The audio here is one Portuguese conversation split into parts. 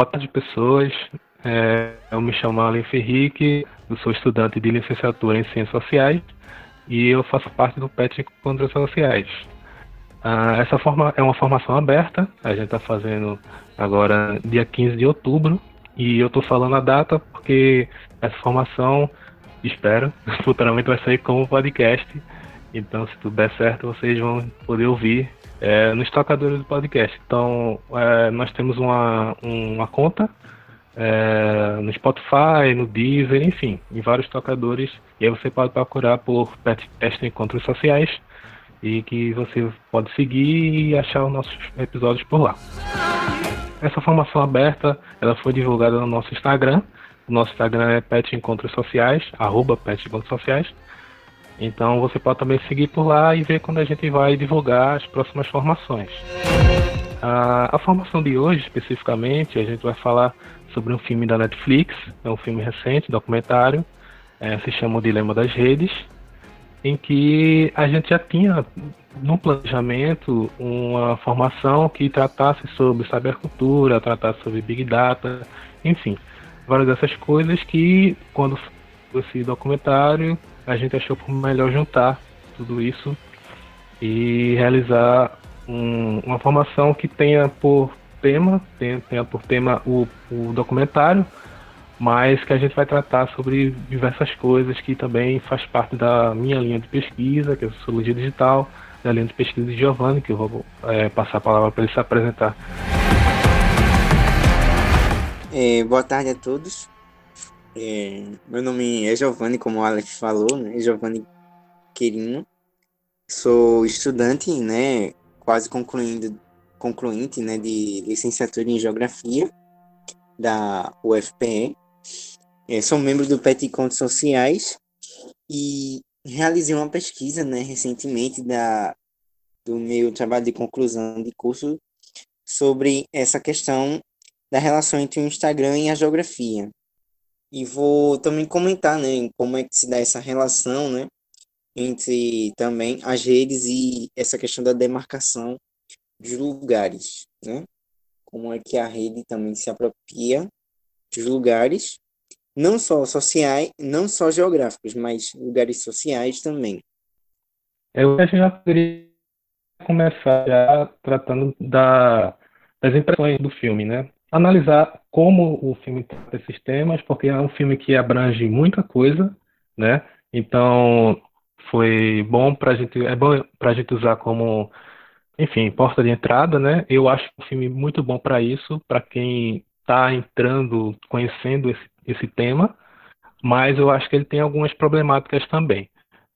Boa tarde, pessoas. É, eu me chamo Alan Ferrique, eu sou estudante de licenciatura em Ciências Sociais e eu faço parte do PET Encontros Sociais. Ah, essa forma é uma formação aberta, a gente está fazendo agora dia 15 de outubro e eu estou falando a data porque essa formação, espero, futuramente vai sair como podcast. Então, se tudo der certo, vocês vão poder ouvir é, nos tocadores do podcast. Então, é, nós temos uma, uma conta é, no Spotify, no Deezer, enfim, em vários tocadores. E aí você pode procurar por Petcast Encontros Sociais e que você pode seguir e achar os nossos episódios por lá. Essa formação aberta, ela foi divulgada no nosso Instagram. O nosso Instagram é Pet Encontros Sociais, arroba Pet Encontros Sociais. Então você pode também seguir por lá e ver quando a gente vai divulgar as próximas formações. A, a formação de hoje, especificamente, a gente vai falar sobre um filme da Netflix, é um filme recente, documentário, é, se chama O Dilema das Redes, em que a gente já tinha no planejamento uma formação que tratasse sobre cybercultura, tratasse sobre big data, enfim, várias dessas coisas que quando esse documentário a gente achou por melhor juntar tudo isso e realizar um, uma formação que tenha por tema, tenha, tenha por tema o, o documentário, mas que a gente vai tratar sobre diversas coisas que também faz parte da minha linha de pesquisa, que é a Sociologia Digital, da linha de pesquisa de Giovanni, que eu vou é, passar a palavra para ele se apresentar. É, boa tarde a todos. É, meu nome é Giovanni, como o Alex falou, né? Giovanni Querino. Sou estudante, né? Quase concluindo, concluinte, né? De licenciatura em Geografia da UFPE. É, sou membro do PET Contos Sociais e realizei uma pesquisa né, recentemente da, do meu trabalho de conclusão de curso sobre essa questão da relação entre o Instagram e a geografia. E vou também comentar né, como é que se dá essa relação né, entre também as redes e essa questão da demarcação de lugares. Né? Como é que a rede também se apropria dos lugares não só sociais, não só geográficos, mas lugares sociais também. Eu acho que já poderia começar já tratando da, das impressões do filme, né? Analisar como o filme trata esses temas, porque é um filme que abrange muita coisa, né? Então foi bom para gente, é bom para gente usar como, enfim, porta de entrada, né? Eu acho um filme muito bom para isso, para quem está entrando, conhecendo esse esse tema, mas eu acho que ele tem algumas problemáticas também.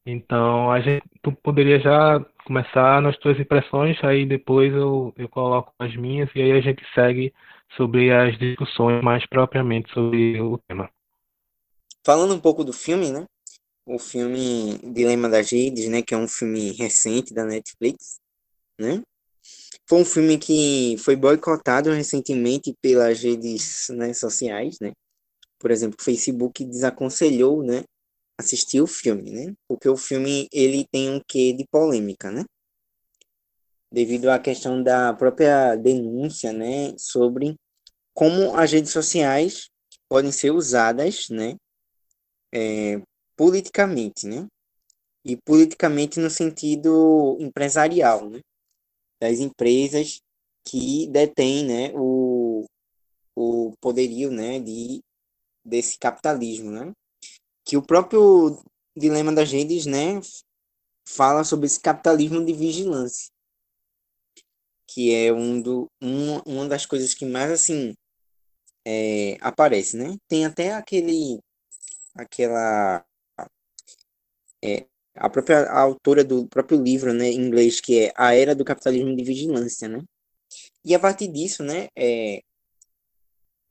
Então, a gente tu poderia já começar nas tuas impressões, aí depois eu, eu coloco as minhas e aí a gente segue sobre as discussões mais propriamente sobre o tema. Falando um pouco do filme, né? O filme Dilema das Redes, né? Que é um filme recente da Netflix, né? Foi um filme que foi boicotado recentemente pelas redes né, sociais, né? por exemplo, o Facebook desaconselhou, né, assistir o filme, né? Porque o filme ele tem um quê de polêmica, né? Devido à questão da própria denúncia, né, sobre como as redes sociais podem ser usadas, né, é, politicamente, né? E politicamente no sentido empresarial, né? Das empresas que detêm, né, o, o poderio, né, de desse capitalismo, né? Que o próprio dilema das redes, né, fala sobre esse capitalismo de vigilância, que é um do, um, uma das coisas que mais assim é, aparece, né? Tem até aquele, aquela é, a própria a autora do próprio livro, né, em inglês, que é A Era do Capitalismo de Vigilância, né? E a partir disso, né, é,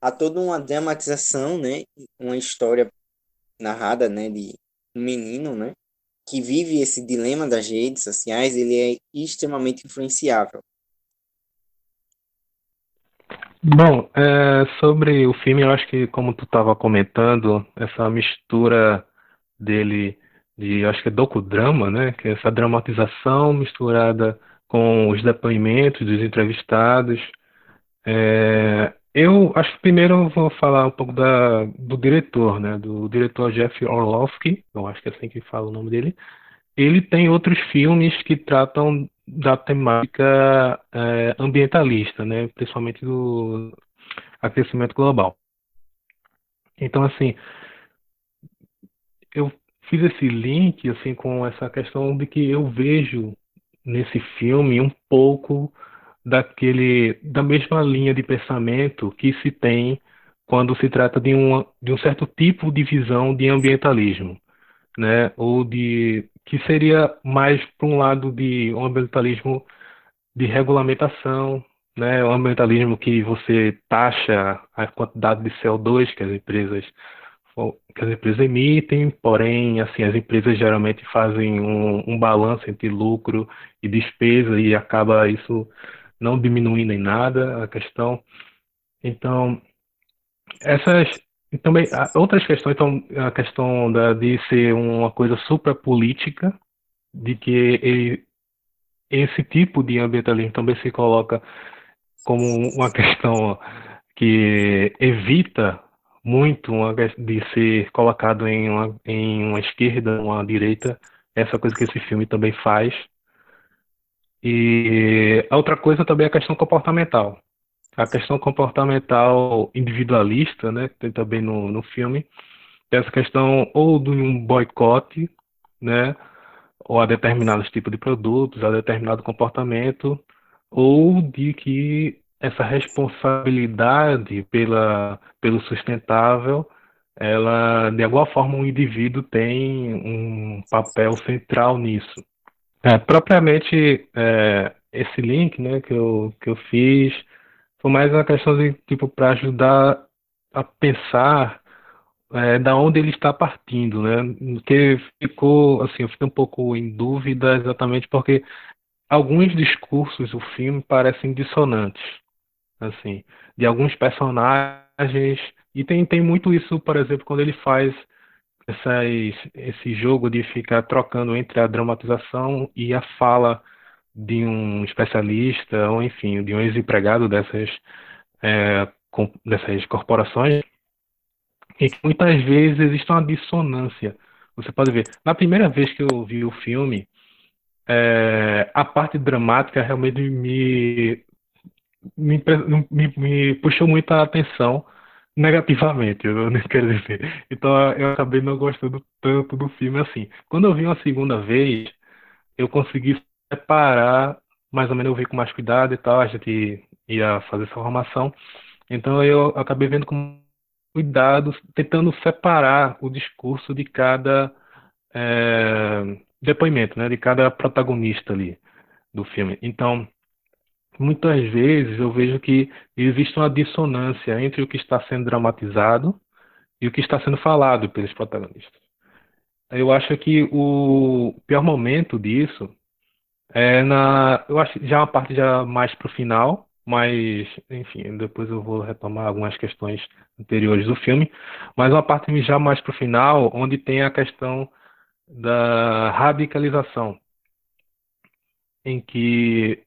há toda uma dramatização, né, uma história narrada, né, de um menino, né, que vive esse dilema das redes sociais, ele é extremamente influenciável. Bom, é, sobre o filme, eu acho que como tu estava comentando, essa mistura dele de, acho que é docudrama, né, que é essa dramatização misturada com os depoimentos dos entrevistados, é, Eu acho que primeiro eu vou falar um pouco da, do diretor, né? Do diretor Jeff Orlovsky, eu acho que é assim que fala o nome dele. Ele tem outros filmes que tratam da temática é, ambientalista, né? Principalmente do aquecimento global. Então, assim, eu fiz esse link assim com essa questão de que eu vejo nesse filme um pouco daquele da mesma linha de pensamento que se tem quando se trata de, uma, de um certo tipo de visão de ambientalismo, né? Ou de que seria mais para um lado de um ambientalismo de regulamentação, né? Um ambientalismo que você taxa a quantidade de CO2 que as empresas que as empresas emitem, porém, assim, as empresas geralmente fazem um, um balanço entre lucro e despesa e acaba isso não diminuindo em nada a questão. Então, essas também outras questões, então a questão da, de ser uma coisa suprapolítica, de que ele, esse tipo de ambientalismo também se coloca como uma questão que evita muito uma, de ser colocado em uma, em uma esquerda, uma direita, essa coisa que esse filme também faz. E a outra coisa também é a questão comportamental. A questão comportamental individualista, né, que tem também no, no filme, essa questão ou de um boicote, né, ou a determinados tipos de produtos, a determinado comportamento, ou de que essa responsabilidade pela, pelo sustentável, ela, de alguma forma, o um indivíduo tem um papel central nisso. É, propriamente, é, esse link né, que, eu, que eu fiz foi mais uma questão de, tipo, para ajudar a pensar é, da onde ele está partindo, né? Que ficou, assim, eu fiquei um pouco em dúvida exatamente porque alguns discursos do filme parecem dissonantes assim, de alguns personagens. E tem, tem muito isso, por exemplo, quando ele faz essas, esse jogo de ficar trocando entre a dramatização e a fala de um especialista, ou enfim, de um ex-empregado dessas, é, com, dessas corporações, e que muitas vezes existe uma dissonância. Você pode ver, na primeira vez que eu vi o filme, é, a parte dramática realmente me me, me, me puxou muita atenção negativamente, eu não quero dizer. Então eu acabei não gostando tanto do filme assim. Quando eu vi uma segunda vez, eu consegui separar, mais ou menos eu vi com mais cuidado e tal, a gente ia fazer essa formação. Então eu acabei vendo com cuidado, tentando separar o discurso de cada é, depoimento, né, de cada protagonista ali do filme. Então, muitas vezes eu vejo que existe uma dissonância entre o que está sendo dramatizado e o que está sendo falado pelos protagonistas. Eu acho que o pior momento disso é na, eu acho já uma parte já mais para o final, mas enfim, depois eu vou retomar algumas questões anteriores do filme, mas uma parte já mais para o final, onde tem a questão da radicalização, em que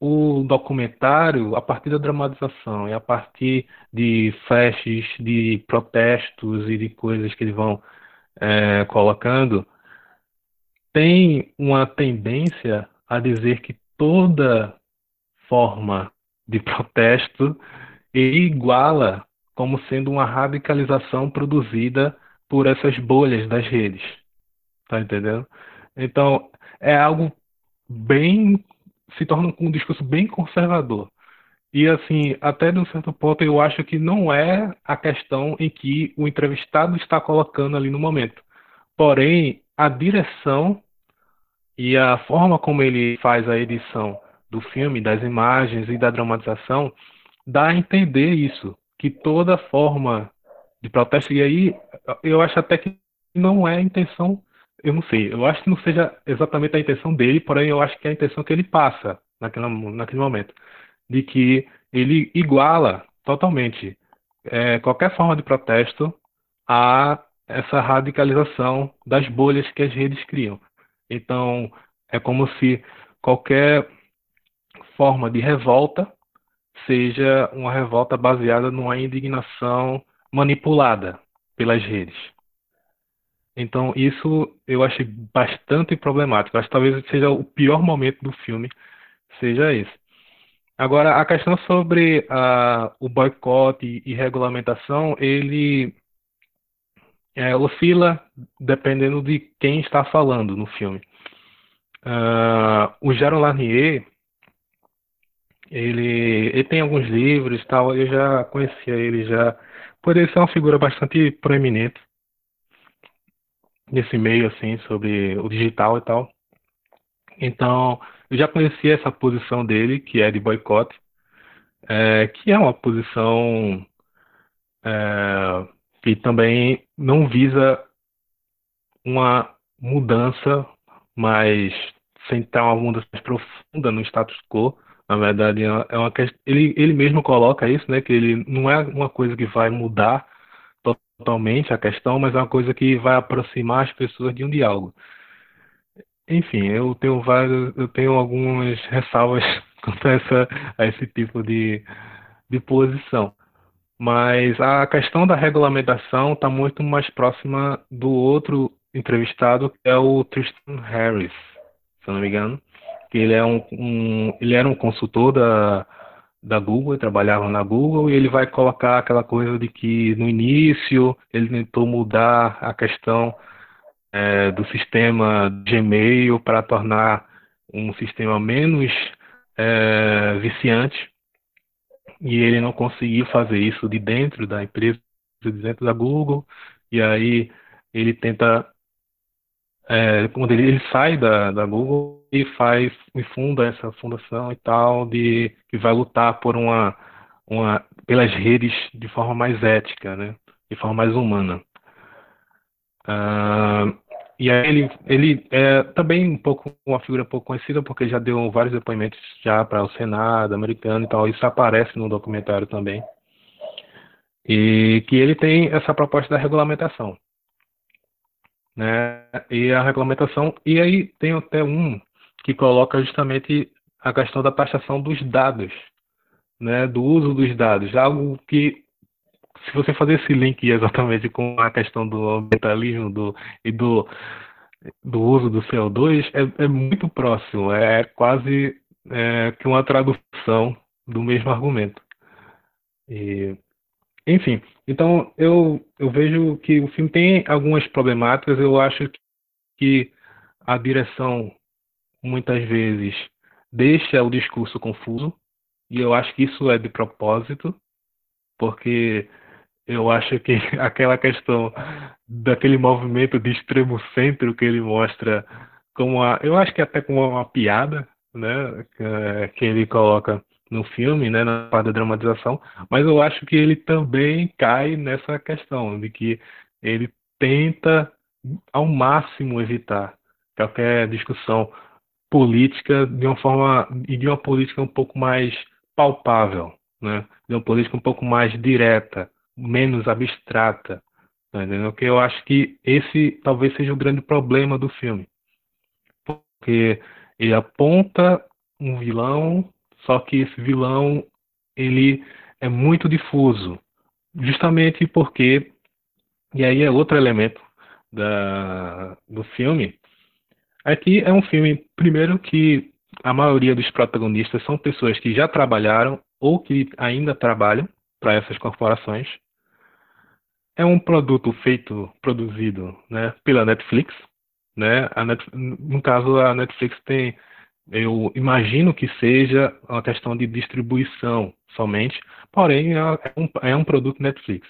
o documentário, a partir da dramatização e a partir de flashes, de protestos e de coisas que eles vão é, colocando, tem uma tendência a dizer que toda forma de protesto iguala como sendo uma radicalização produzida por essas bolhas das redes. Tá entendendo? Então, é algo bem se torna um discurso bem conservador. E assim, até de um certo ponto, eu acho que não é a questão em que o entrevistado está colocando ali no momento. Porém, a direção e a forma como ele faz a edição do filme, das imagens e da dramatização, dá a entender isso, que toda forma de protesto, e aí eu acho até que não é a intenção eu não sei. Eu acho que não seja exatamente a intenção dele, porém eu acho que é a intenção que ele passa naquele, naquele momento. De que ele iguala totalmente é, qualquer forma de protesto a essa radicalização das bolhas que as redes criam. Então, é como se qualquer forma de revolta seja uma revolta baseada numa indignação manipulada pelas redes. Então, isso eu achei bastante problemático. Acho que talvez seja o pior momento do filme, seja esse. Agora, a questão sobre uh, o boicote e regulamentação, ele é, oscila dependendo de quem está falando no filme. Uh, o Jaron Lanier, ele, ele tem alguns livros tal, eu já conhecia ele já, por ele ser uma figura bastante proeminente nesse meio, assim, sobre o digital e tal. Então, eu já conhecia essa posição dele, que é de boicote, é, que é uma posição é, que também não visa uma mudança, mas sem estar uma mudança mais profunda no status quo. Na verdade, é uma questão, ele, ele mesmo coloca isso, né, que ele não é uma coisa que vai mudar totalmente a questão, mas é uma coisa que vai aproximar as pessoas de um diálogo. Enfim, eu tenho vários, eu tenho algumas ressalvas quanto a, essa, a esse tipo de, de posição. Mas a questão da regulamentação está muito mais próxima do outro entrevistado, que é o Tristan Harris, se não me engano. Ele, é um, um ele era um consultor da, da Google, trabalhava na Google, e ele vai colocar aquela coisa de que no início ele tentou mudar a questão é, do sistema Gmail para tornar um sistema menos é, viciante, e ele não conseguiu fazer isso de dentro da empresa, de dentro da Google, e aí ele tenta é, quando ele, ele, sai da, da Google e faz e funda essa fundação e tal de que vai lutar por uma, uma pelas redes de forma mais ética, né, de forma mais humana. Uh, e aí ele, ele é também um pouco uma figura pouco conhecida porque já deu vários depoimentos já para o Senado americano e tal. Isso aparece no documentário também. E que ele tem essa proposta da regulamentação né? E a regulamentação e aí tem até um que coloca justamente a questão da taxação dos dados, né? Do uso dos dados, algo que se você fazer esse link exatamente com a questão do ambientalismo do, e do, do uso do CO2, é, é muito próximo, é quase é, que uma tradução do mesmo argumento. E enfim, então eu, eu vejo que o filme tem algumas problemáticas. Eu acho que a direção muitas vezes deixa o discurso confuso e eu acho que isso é de propósito, porque eu acho que aquela questão daquele movimento de extremo centro que ele mostra como a, eu acho que até como uma piada, né, que ele coloca no filme, né, na parte da dramatização, mas eu acho que ele também cai nessa questão de que ele tenta ao máximo evitar qualquer discussão política de uma forma e de uma política um pouco mais palpável, né? De uma política um pouco mais direta, menos abstrata, tá entendeu? Que eu acho que esse talvez seja o grande problema do filme, porque ele aponta um vilão só que esse vilão ele é muito difuso, justamente porque e aí é outro elemento da, do filme. Aqui é um filme, primeiro, que a maioria dos protagonistas são pessoas que já trabalharam ou que ainda trabalham para essas corporações. É um produto feito, produzido né, pela Netflix. Né? Net, no caso, a Netflix tem eu imagino que seja uma questão de distribuição somente, porém é, é um, é um produto Netflix.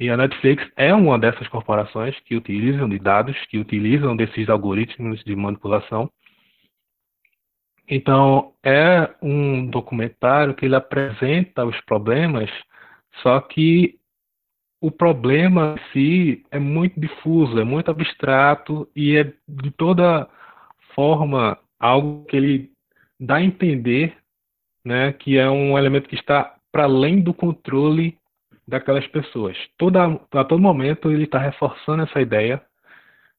E a Netflix é uma dessas corporações que utilizam de dados, que utilizam desses algoritmos de manipulação. Então, é um documentário que ele apresenta os problemas, só que o problema em si é muito difuso, é muito abstrato e é de toda forma algo que ele dá a entender né, que é um elemento que está para além do controle daquelas pessoas. Toda, a todo momento ele está reforçando essa ideia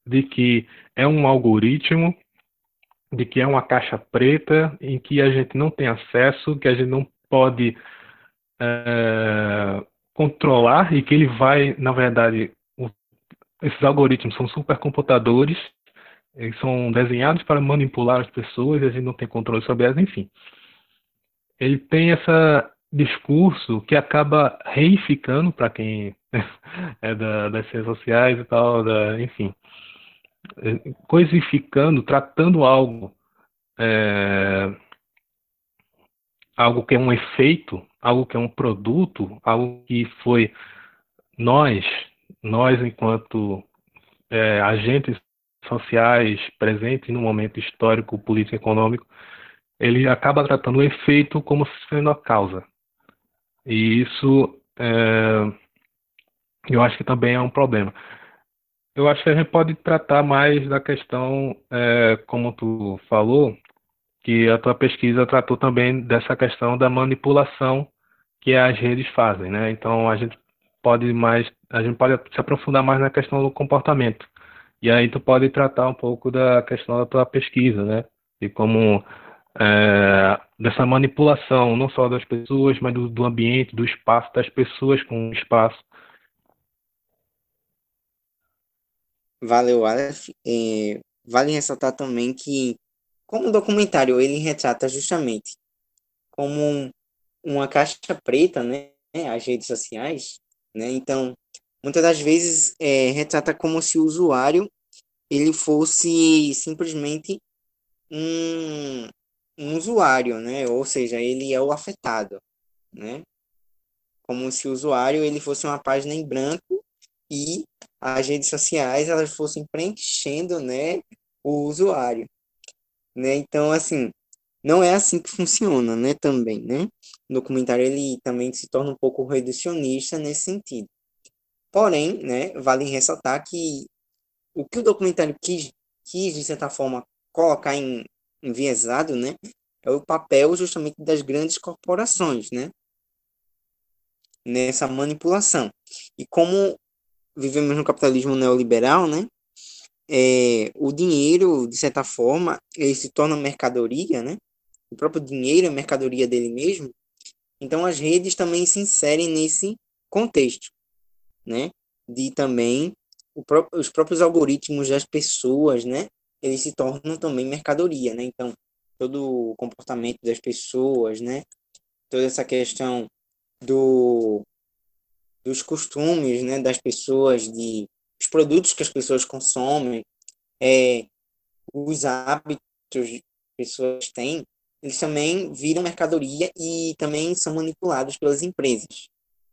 de que é um algoritmo, de que é uma caixa preta em que a gente não tem acesso, que a gente não pode é, controlar e que ele vai, na verdade, o, esses algoritmos são supercomputadores, eles são desenhados para manipular as pessoas, a gente não tem controle sobre elas, enfim. Ele tem esse discurso que acaba reificando para quem é da, das ciências sociais e tal, da, enfim, coisificando, tratando algo é, algo que é um efeito, algo que é um produto, algo que foi nós, nós enquanto é, agentes sociais presentes no momento histórico, político, econômico, ele acaba tratando o efeito como sendo a causa. E isso é, eu acho que também é um problema. Eu acho que a gente pode tratar mais da questão, é, como tu falou, que a tua pesquisa tratou também dessa questão da manipulação que as redes fazem, né? Então a gente pode mais, a gente pode se aprofundar mais na questão do comportamento. E aí tu pode tratar um pouco da questão da tua pesquisa, né? E como é, dessa manipulação, não só das pessoas, mas do, do ambiente, do espaço, das pessoas com o espaço. Valeu, Aleph. É, vale ressaltar também que como o documentário ele retrata justamente como uma caixa preta, né, as redes sociais, né, então muitas das vezes é, retrata como se o usuário ele fosse simplesmente um, um usuário, né, ou seja, ele é o afetado, né, como se o usuário ele fosse uma página em branco e as redes sociais elas fossem preenchendo, né, o usuário né? Então, assim, não é assim que funciona, né, também, né? O documentário, ele também se torna um pouco reducionista nesse sentido. Porém, né, vale ressaltar que o que o documentário quis, quis de certa forma, colocar em enviesado, né, é o papel justamente das grandes corporações, né? Nessa manipulação. E como vivemos no capitalismo neoliberal, né? É, o dinheiro, de certa forma, ele se torna mercadoria, né? O próprio dinheiro é mercadoria dele mesmo. Então, as redes também se inserem nesse contexto, né? De também pró os próprios algoritmos das pessoas, né? Eles se tornam também mercadoria, né? Então, todo o comportamento das pessoas, né? Toda essa questão do dos costumes, né, das pessoas de os produtos que as pessoas consomem, é, os hábitos que as pessoas têm, eles também viram mercadoria e também são manipulados pelas empresas.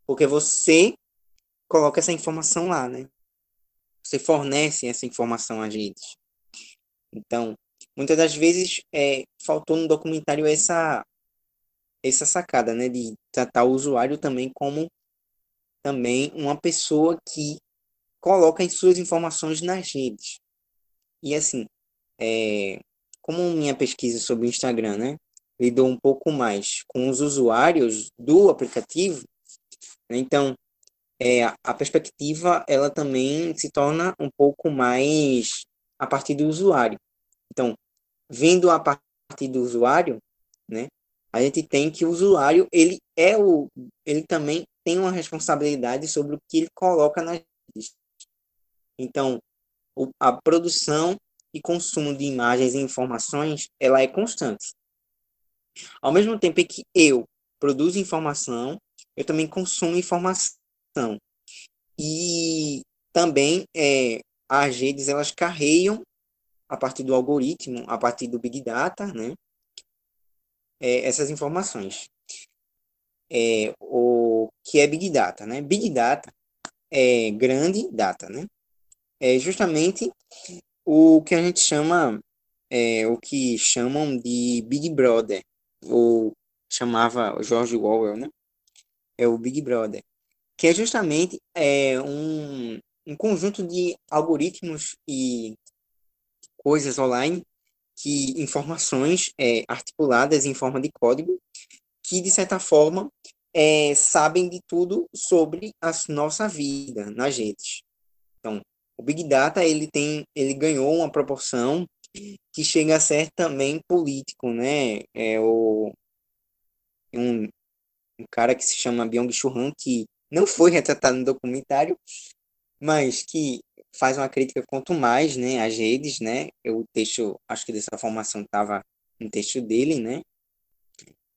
Porque você coloca essa informação lá, né? Você fornece essa informação às redes. Então, muitas das vezes é, faltou no documentário essa essa sacada, né, de tratar o usuário também como também uma pessoa que coloca as suas informações nas redes. E assim, é, como minha pesquisa sobre o Instagram, né, lidou um pouco mais com os usuários do aplicativo, né, então é, a perspectiva ela também se torna um pouco mais a partir do usuário. Então, vendo a partir do usuário, né, a gente tem que o usuário ele é o ele também tem uma responsabilidade sobre o que ele coloca nas. Então, a produção e consumo de imagens e informações, ela é constante. Ao mesmo tempo que eu produzo informação, eu também consumo informação. E também é, as redes, elas carregam a partir do algoritmo, a partir do Big Data, né? É, essas informações. É, o que é Big Data, né? Big Data é grande data, né? É justamente o que a gente chama, é, o que chamam de Big Brother, ou chamava George Orwell, né? É o Big Brother, que é justamente é, um, um conjunto de algoritmos e coisas online, que informações é, articuladas em forma de código, que de certa forma é, sabem de tudo sobre a nossa vida nas redes. O Big Data ele tem, ele ganhou uma proporção que chega a ser também político, né? É o um, um cara que se chama Byung-Chul Han, que não foi retratado no documentário, mas que faz uma crítica quanto mais, né, às redes, né? O texto, acho que dessa formação estava no texto dele, né?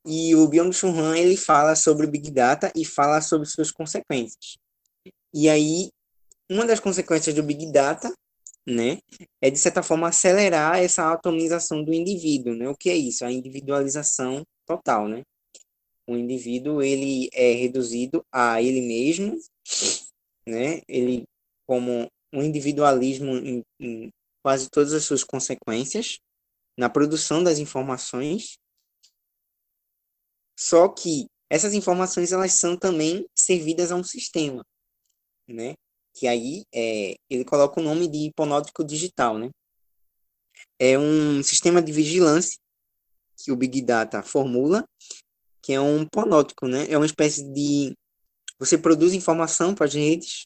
E o Byung-Chul Han, ele fala sobre Big Data e fala sobre suas consequências. E aí, uma das consequências do Big Data, né, é de certa forma acelerar essa atomização do indivíduo, né? O que é isso? A individualização total, né? O indivíduo ele é reduzido a ele mesmo, né? Ele como um individualismo em, em quase todas as suas consequências na produção das informações. Só que essas informações elas são também servidas a um sistema, né? Que aí é, ele coloca o nome de hiponótico digital, né? É um sistema de vigilância que o Big Data formula, que é um ponótico, né? É uma espécie de você produz informação para as redes,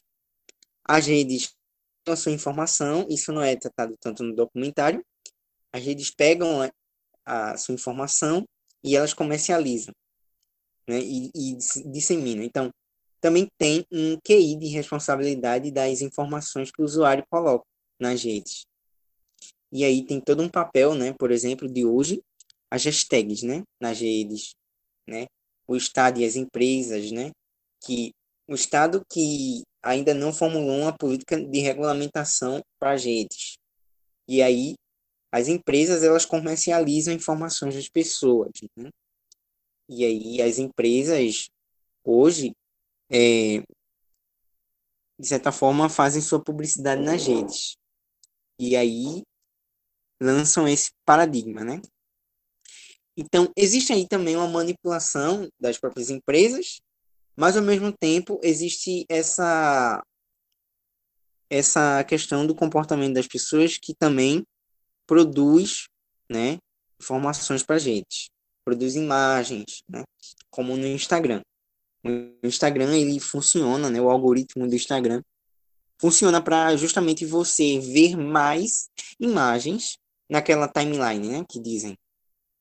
as redes a sua informação, isso não é tratado tanto no documentário, as redes pegam a sua informação e elas comercializam né, e, e disseminam. Então, também tem um QI de responsabilidade das informações que o usuário coloca nas redes. E aí tem todo um papel, né, por exemplo, de hoje, as hashtags, né, nas redes, né, o Estado e as empresas, né, que o Estado que ainda não formulou uma política de regulamentação para as redes. E aí, as empresas, elas comercializam informações das pessoas, né? E aí, as empresas, hoje, é, de certa forma, fazem sua publicidade nas redes. E aí, lançam esse paradigma, né? Então, existe aí também uma manipulação das próprias empresas mas ao mesmo tempo existe essa essa questão do comportamento das pessoas que também produz, né, informações para gente, produz imagens, né, como no Instagram. O Instagram ele funciona, né, o algoritmo do Instagram funciona para justamente você ver mais imagens naquela timeline, né, que dizem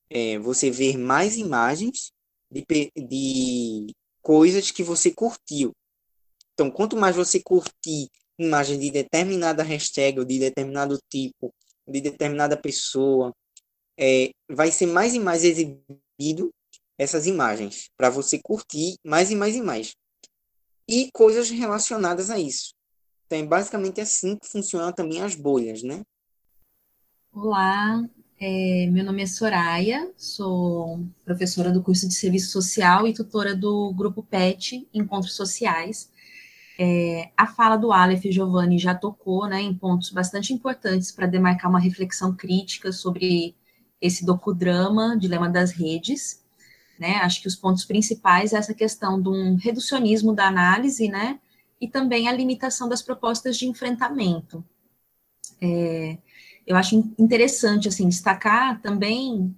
é, você ver mais imagens de, de coisas que você curtiu. Então, quanto mais você curtir imagens de determinada hashtag ou de determinado tipo, de determinada pessoa, é, vai ser mais e mais exibido essas imagens para você curtir mais e mais e mais. E coisas relacionadas a isso. Então, é basicamente assim que funcionam também as bolhas, né? Olá, é, meu nome é Soraya, sou professora do curso de Serviço Social e tutora do grupo PET, Encontros Sociais. É, a fala do Aleph Giovanni já tocou né, em pontos bastante importantes para demarcar uma reflexão crítica sobre esse docudrama, Dilema das Redes. Né? Acho que os pontos principais é essa questão de um reducionismo da análise, né? E também a limitação das propostas de enfrentamento. É, eu acho interessante assim destacar também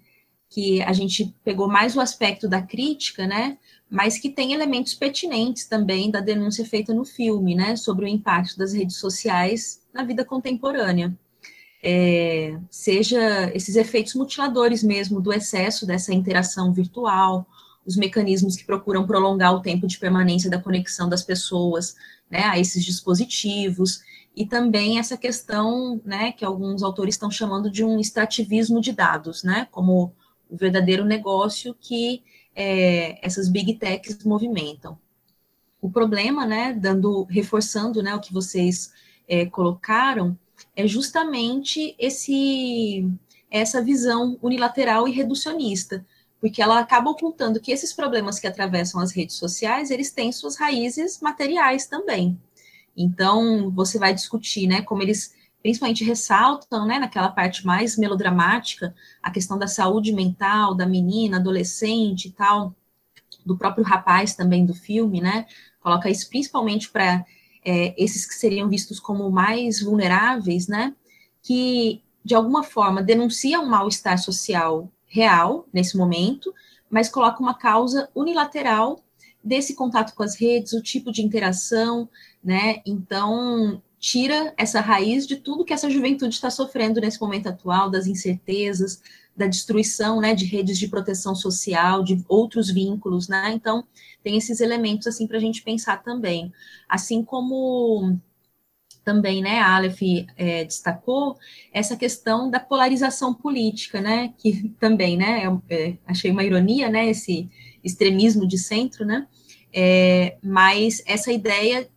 que a gente pegou mais o aspecto da crítica, né? Mas que tem elementos pertinentes também da denúncia feita no filme, né? Sobre o impacto das redes sociais na vida contemporânea. É, seja esses efeitos mutiladores mesmo do excesso dessa interação virtual, os mecanismos que procuram prolongar o tempo de permanência da conexão das pessoas né, a esses dispositivos, e também essa questão, né, que alguns autores estão chamando de um extrativismo de dados, né, como o verdadeiro negócio que é, essas big techs movimentam. O problema, né, dando, reforçando, né, o que vocês é, colocaram, é justamente esse essa visão unilateral e reducionista, porque ela acaba ocultando que esses problemas que atravessam as redes sociais, eles têm suas raízes materiais também. Então, você vai discutir, né, como eles principalmente ressaltam, né, naquela parte mais melodramática, a questão da saúde mental da menina, adolescente e tal, do próprio rapaz também do filme, né, coloca isso principalmente para é, esses que seriam vistos como mais vulneráveis, né, que de alguma forma denunciam um mal-estar social real nesse momento, mas coloca uma causa unilateral desse contato com as redes, o tipo de interação, né? Então, tira essa raiz de tudo que essa juventude está sofrendo nesse momento atual, das incertezas, da destruição, né, de redes de proteção social, de outros vínculos, né? Então, tem esses elementos assim para a gente pensar também. Assim como também, né, a Aleph é, destacou essa questão da polarização política, né, que também, né, é, é, achei uma ironia, né, esse extremismo de centro, né, é, mas essa ideia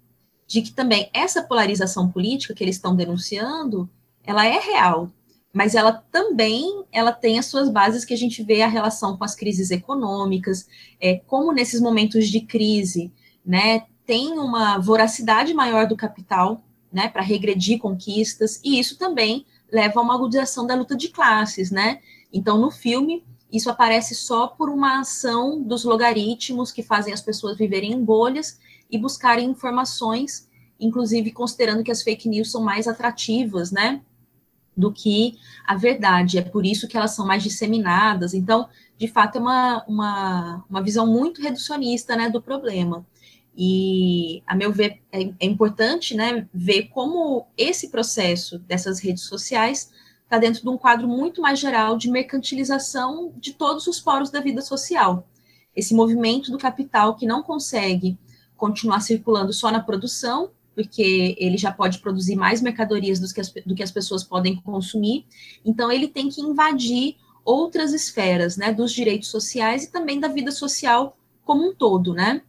de que também essa polarização política que eles estão denunciando, ela é real, mas ela também ela tem as suas bases que a gente vê a relação com as crises econômicas, é, como nesses momentos de crise, né, tem uma voracidade maior do capital, né, para regredir conquistas, e isso também leva a uma agudização da luta de classes, né? Então, no filme, isso aparece só por uma ação dos logaritmos que fazem as pessoas viverem em bolhas e buscarem informações, inclusive considerando que as fake news são mais atrativas, né? Do que a verdade. É por isso que elas são mais disseminadas. Então, de fato, é uma, uma, uma visão muito reducionista né, do problema. E, a meu ver, é, é importante né, ver como esse processo dessas redes sociais está dentro de um quadro muito mais geral de mercantilização de todos os poros da vida social. Esse movimento do capital que não consegue continuar circulando só na produção, porque ele já pode produzir mais mercadorias do que, as, do que as pessoas podem consumir, então ele tem que invadir outras esferas, né, dos direitos sociais e também da vida social como um todo, né?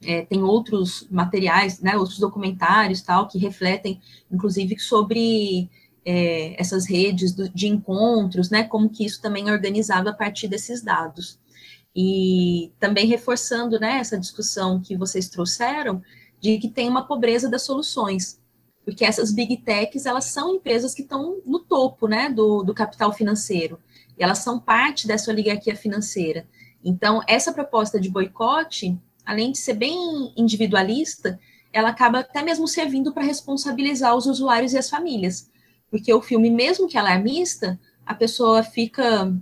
É, tem outros materiais, né, outros documentários, tal, que refletem, inclusive, sobre é, essas redes do, de encontros, né, como que isso também é organizado a partir desses dados. E também reforçando, né, essa discussão que vocês trouxeram, de que tem uma pobreza das soluções, porque essas big techs, elas são empresas que estão no topo, né, do, do capital financeiro, e elas são parte dessa oligarquia financeira. Então, essa proposta de boicote, além de ser bem individualista, ela acaba até mesmo servindo para responsabilizar os usuários e as famílias, porque o filme, mesmo que alarmista, a pessoa fica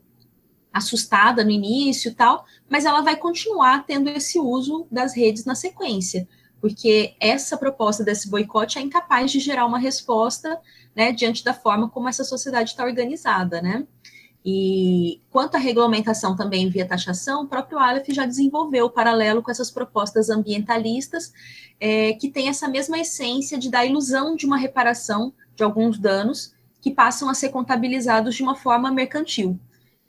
assustada no início e tal, mas ela vai continuar tendo esse uso das redes na sequência, porque essa proposta desse boicote é incapaz de gerar uma resposta, né, diante da forma como essa sociedade está organizada, né? E quanto à regulamentação também via taxação, o próprio Aleph já desenvolveu paralelo com essas propostas ambientalistas, é, que tem essa mesma essência de dar ilusão de uma reparação de alguns danos que passam a ser contabilizados de uma forma mercantil.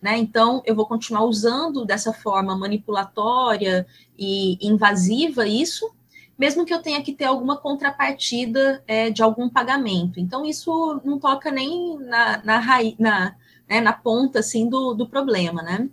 Né? Então, eu vou continuar usando dessa forma manipulatória e invasiva isso, mesmo que eu tenha que ter alguma contrapartida é, de algum pagamento. Então, isso não toca nem na, na, raiz, na, né, na ponta assim, do, do problema, né?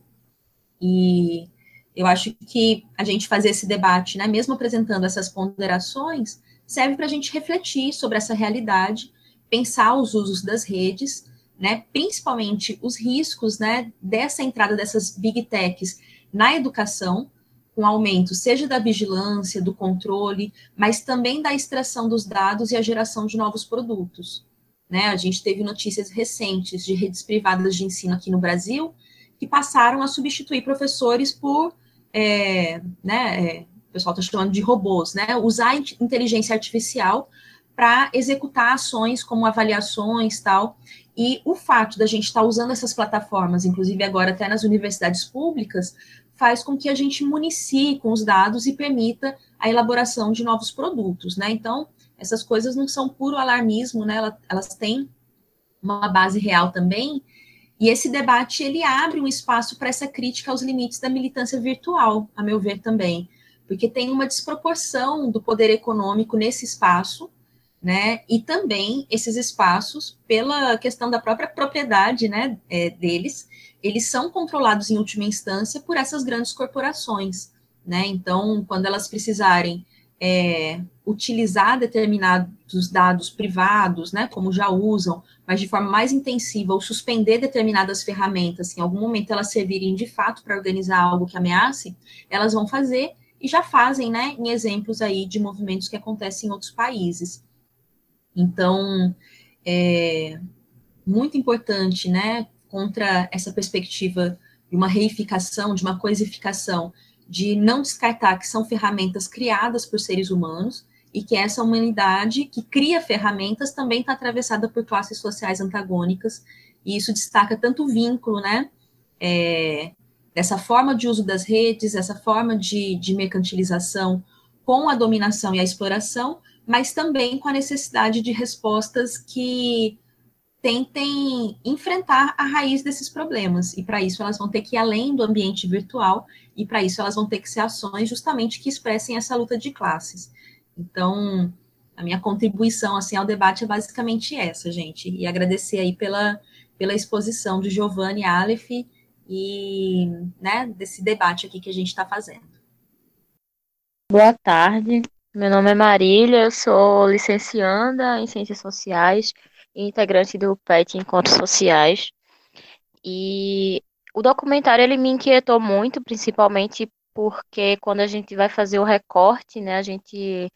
E eu acho que a gente fazer esse debate, né, mesmo apresentando essas ponderações, serve para a gente refletir sobre essa realidade, pensar os usos das redes, né, principalmente os riscos né, dessa entrada dessas big techs na educação, com aumento, seja da vigilância, do controle, mas também da extração dos dados e a geração de novos produtos. Né? A gente teve notícias recentes de redes privadas de ensino aqui no Brasil que passaram a substituir professores por, é, né, é, o pessoal está chamando de robôs, né? Usar inteligência artificial para executar ações como avaliações tal. E o fato da gente estar tá usando essas plataformas, inclusive agora até nas universidades públicas, faz com que a gente municie com os dados e permita a elaboração de novos produtos, né? Então, essas coisas não são puro alarmismo, né? Elas, elas têm uma base real também. E esse debate ele abre um espaço para essa crítica aos limites da militância virtual, a meu ver também, porque tem uma desproporção do poder econômico nesse espaço, né? E também esses espaços, pela questão da própria propriedade, né, é, deles, eles são controlados em última instância por essas grandes corporações, né? Então, quando elas precisarem é, utilizar determinados dados privados, né, como já usam, mas de forma mais intensiva, ou suspender determinadas ferramentas, em algum momento elas servirem de fato para organizar algo que ameace, elas vão fazer e já fazem, né, em exemplos aí de movimentos que acontecem em outros países. Então, é muito importante, né, contra essa perspectiva de uma reificação, de uma coisificação, de não descartar que são ferramentas criadas por seres humanos e que essa humanidade que cria ferramentas também está atravessada por classes sociais antagônicas. E isso destaca tanto o vínculo, né, é, dessa forma de uso das redes, essa forma de, de mercantilização com a dominação e a exploração, mas também com a necessidade de respostas que tentem enfrentar a raiz desses problemas. E para isso elas vão ter que ir além do ambiente virtual, e para isso elas vão ter que ser ações justamente que expressem essa luta de classes. Então, a minha contribuição assim ao debate é basicamente essa, gente. E agradecer aí pela, pela exposição de Giovanni Aleph e né, desse debate aqui que a gente está fazendo. Boa tarde, meu nome é Marília, eu sou licencianda em Ciências Sociais e integrante do PET Encontros Sociais. E o documentário ele me inquietou muito, principalmente porque quando a gente vai fazer o recorte, né, a gente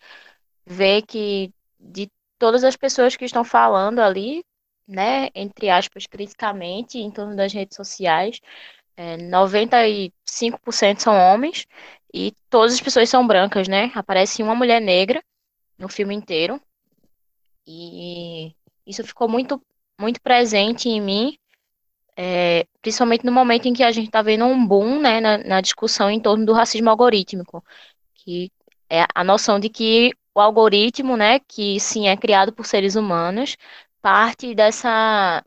vê que de todas as pessoas que estão falando ali, né, entre aspas, criticamente em torno das redes sociais, é, 95% são homens e todas as pessoas são brancas, né? Aparece uma mulher negra no filme inteiro. E isso ficou muito, muito presente em mim, é, principalmente no momento em que a gente está vendo um boom né, na, na, discussão em torno do racismo algorítmico, que é a noção de que o algoritmo, né, que sim é criado por seres humanos, parte dessa,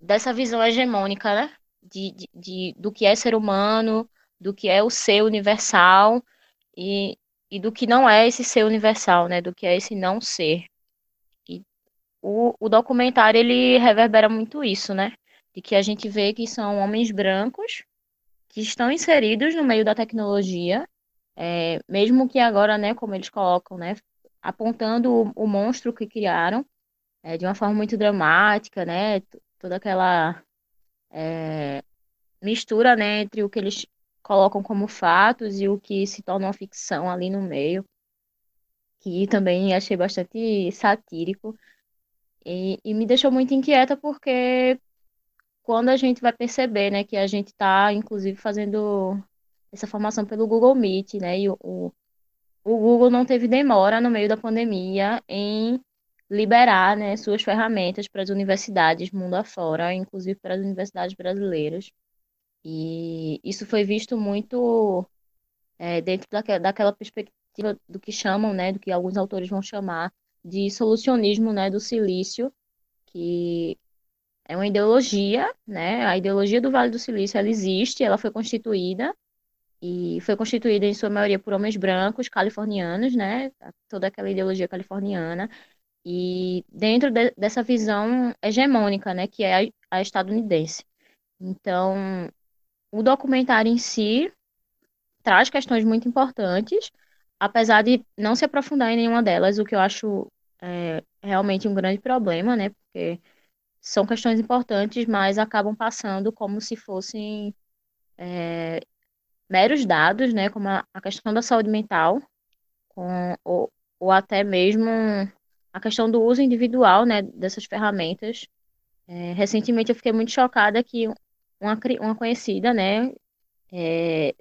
dessa visão hegemônica, né, de, de, de do que é ser humano, do que é o ser universal e, e do que não é esse ser universal, né, do que é esse não ser. E o, o documentário, ele reverbera muito isso, né, de que a gente vê que são homens brancos que estão inseridos no meio da tecnologia, é, mesmo que agora, né, como eles colocam, né, apontando o, o monstro que criaram, é, de uma forma muito dramática, né, toda aquela é, mistura, né, entre o que eles colocam como fatos e o que se torna uma ficção ali no meio, que também achei bastante satírico e, e me deixou muito inquieta porque quando a gente vai perceber, né, que a gente está, inclusive, fazendo essa formação pelo Google Meet, né, e o, o, Google não teve demora no meio da pandemia em liberar, né, suas ferramentas para as universidades mundo afora, inclusive para as universidades brasileiras. E isso foi visto muito é, dentro daquela, daquela perspectiva do que chamam, né, do que alguns autores vão chamar de solucionismo, né, do silício, que é uma ideologia, né? A ideologia do Vale do Silício, ela existe, ela foi constituída e foi constituída em sua maioria por homens brancos californianos, né? Toda aquela ideologia californiana e dentro de, dessa visão hegemônica, né, que é a, a estadunidense. Então, o documentário em si traz questões muito importantes, apesar de não se aprofundar em nenhuma delas, o que eu acho é, realmente um grande problema, né? Porque são questões importantes, mas acabam passando como se fossem é, meros dados, né? Como a, a, questão da saúde mental, com, ou, ou até mesmo a questão do uso individual, né? Dessas ferramentas. É, recentemente eu fiquei muito chocada que uma, uma conhecida, né? É,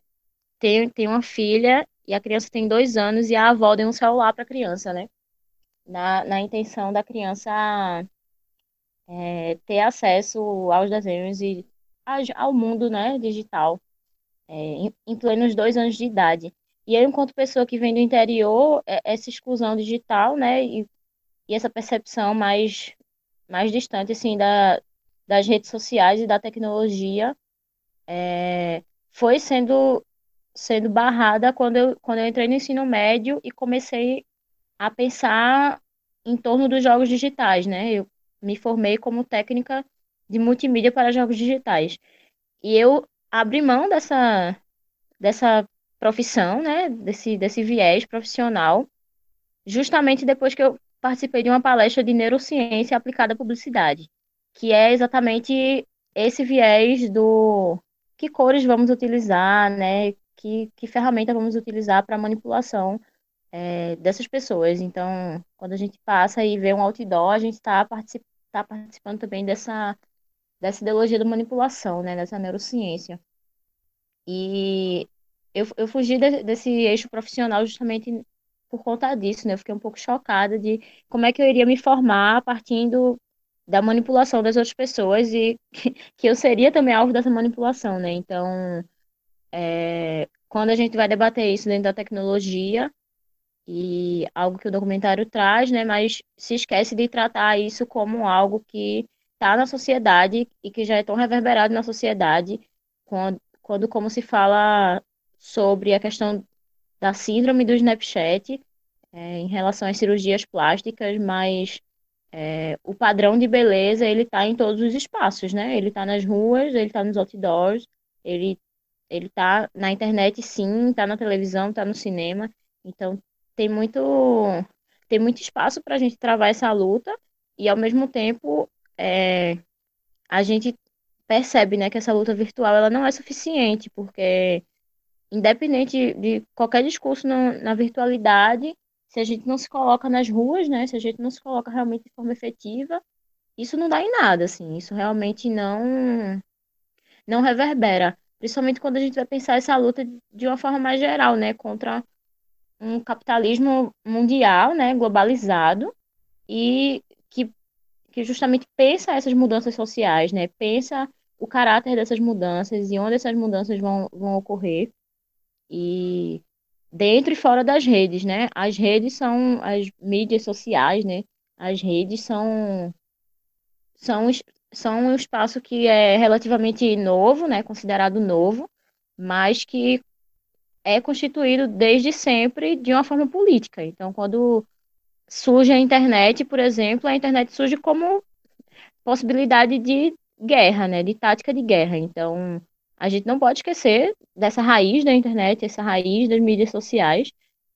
tem, tem uma filha e a criança tem dois anos e a avó deu um celular para a criança, né? Na, na intenção da criança é, ter acesso aos desenhos e ao mundo né, digital é, em, em plenos dois anos de idade. E eu, enquanto pessoa que vem do interior, é, essa exclusão digital, né, e, e essa percepção mais, mais distante, assim, da, das redes sociais e da tecnologia é, foi sendo sendo barrada quando eu, quando eu entrei no ensino médio e comecei a pensar em torno dos jogos digitais, né? Eu me formei como técnica de multimídia para jogos digitais. E eu abri mão dessa, dessa profissão, né? Desse, desse viés profissional, justamente depois que eu participei de uma palestra de neurociência aplicada à publicidade que é exatamente esse viés do que cores vamos utilizar, né? Que, que ferramenta vamos utilizar para manipulação é, dessas pessoas. Então, quando a gente passa e vê um outdoor, a gente está tá participando também dessa, dessa ideologia da manipulação, né? Dessa neurociência. E eu, eu fugi de, desse eixo profissional justamente por conta disso, né? Eu fiquei um pouco chocada de como é que eu iria me formar partindo da manipulação das outras pessoas e que eu seria também alvo dessa manipulação, né? Então, é, quando a gente vai debater isso dentro da tecnologia, e algo que o documentário traz, né? Mas se esquece de tratar isso como algo que está na sociedade e que já é tão reverberado na sociedade, quando, quando como se fala sobre a questão da síndrome do Snapchat é, em relação às cirurgias plásticas, mas é, o padrão de beleza ele está em todos os espaços, né? Ele está nas ruas, ele está nos outdoors, ele ele está na internet, sim, está na televisão, está no cinema. Então tem muito tem muito espaço para a gente travar essa luta e ao mesmo tempo é, a gente percebe, né, que essa luta virtual ela não é suficiente porque independente de qualquer discurso na virtualidade, se a gente não se coloca nas ruas, né, se a gente não se coloca realmente de forma efetiva, isso não dá em nada, assim, isso realmente não não reverbera, principalmente quando a gente vai pensar essa luta de uma forma mais geral, né, contra um capitalismo mundial, né, globalizado e que, que justamente pensa essas mudanças sociais, né, pensa o caráter dessas mudanças e onde essas mudanças vão, vão ocorrer. E dentro e fora das redes, né? As redes são as mídias sociais, né? As redes são são são um espaço que é relativamente novo, né? Considerado novo, mas que é constituído desde sempre de uma forma política. Então, quando surge a internet, por exemplo, a internet surge como possibilidade de guerra, né, de tática de guerra. Então, a gente não pode esquecer dessa raiz da internet, essa raiz das mídias sociais,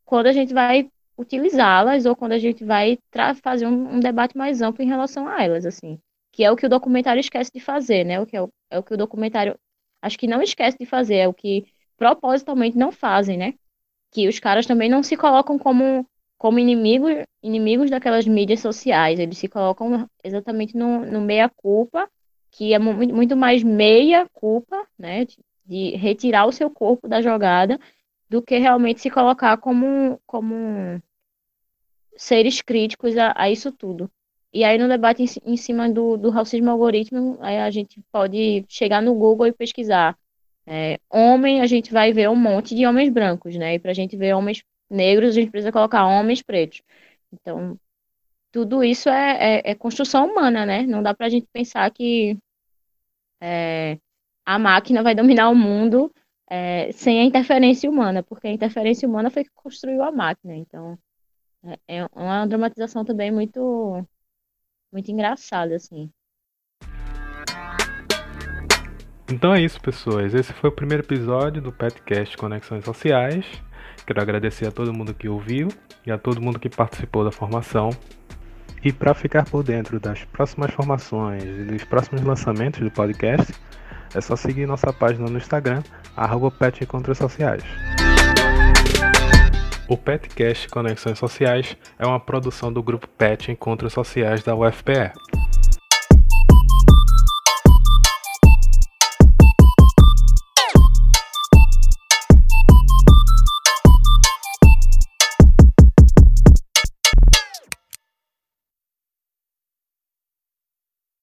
quando a gente vai utilizá-las ou quando a gente vai fazer um, um, debate mais amplo em relação a elas, assim, que é o que o documentário esquece de fazer, né? O que é o, é o que o documentário acho que não esquece de fazer, é o que propositalmente não fazem, né? Que os caras também não se colocam como, como inimigos, inimigos daquelas mídias sociais, eles se colocam exatamente no, no meia-culpa, que é muito mais meia-culpa, né? De, retirar o seu corpo da jogada, do que realmente se colocar como, como seres críticos a, a isso tudo. E aí, no debate em, em cima do, do racismo algoritmo, a gente pode chegar no Google e pesquisar é, homem, a gente vai ver um monte de homens brancos, né? E para a gente ver homens negros, a gente precisa colocar homens pretos. Então, tudo isso é, é, é construção humana, né? Não dá para a gente pensar que é, a máquina vai dominar o mundo é, sem a interferência humana, porque a interferência humana foi que construiu a máquina. Então, é, é uma dramatização também muito, muito engraçada, assim. Então é isso, pessoas. Esse foi o primeiro episódio do Petcast Conexões Sociais. Quero agradecer a todo mundo que ouviu e a todo mundo que participou da formação. E para ficar por dentro das próximas formações e dos próximos lançamentos do podcast, é só seguir nossa página no Instagram, arroba Sociais. O Petcast Conexões Sociais é uma produção do grupo Pet Encontros Sociais da UFPE.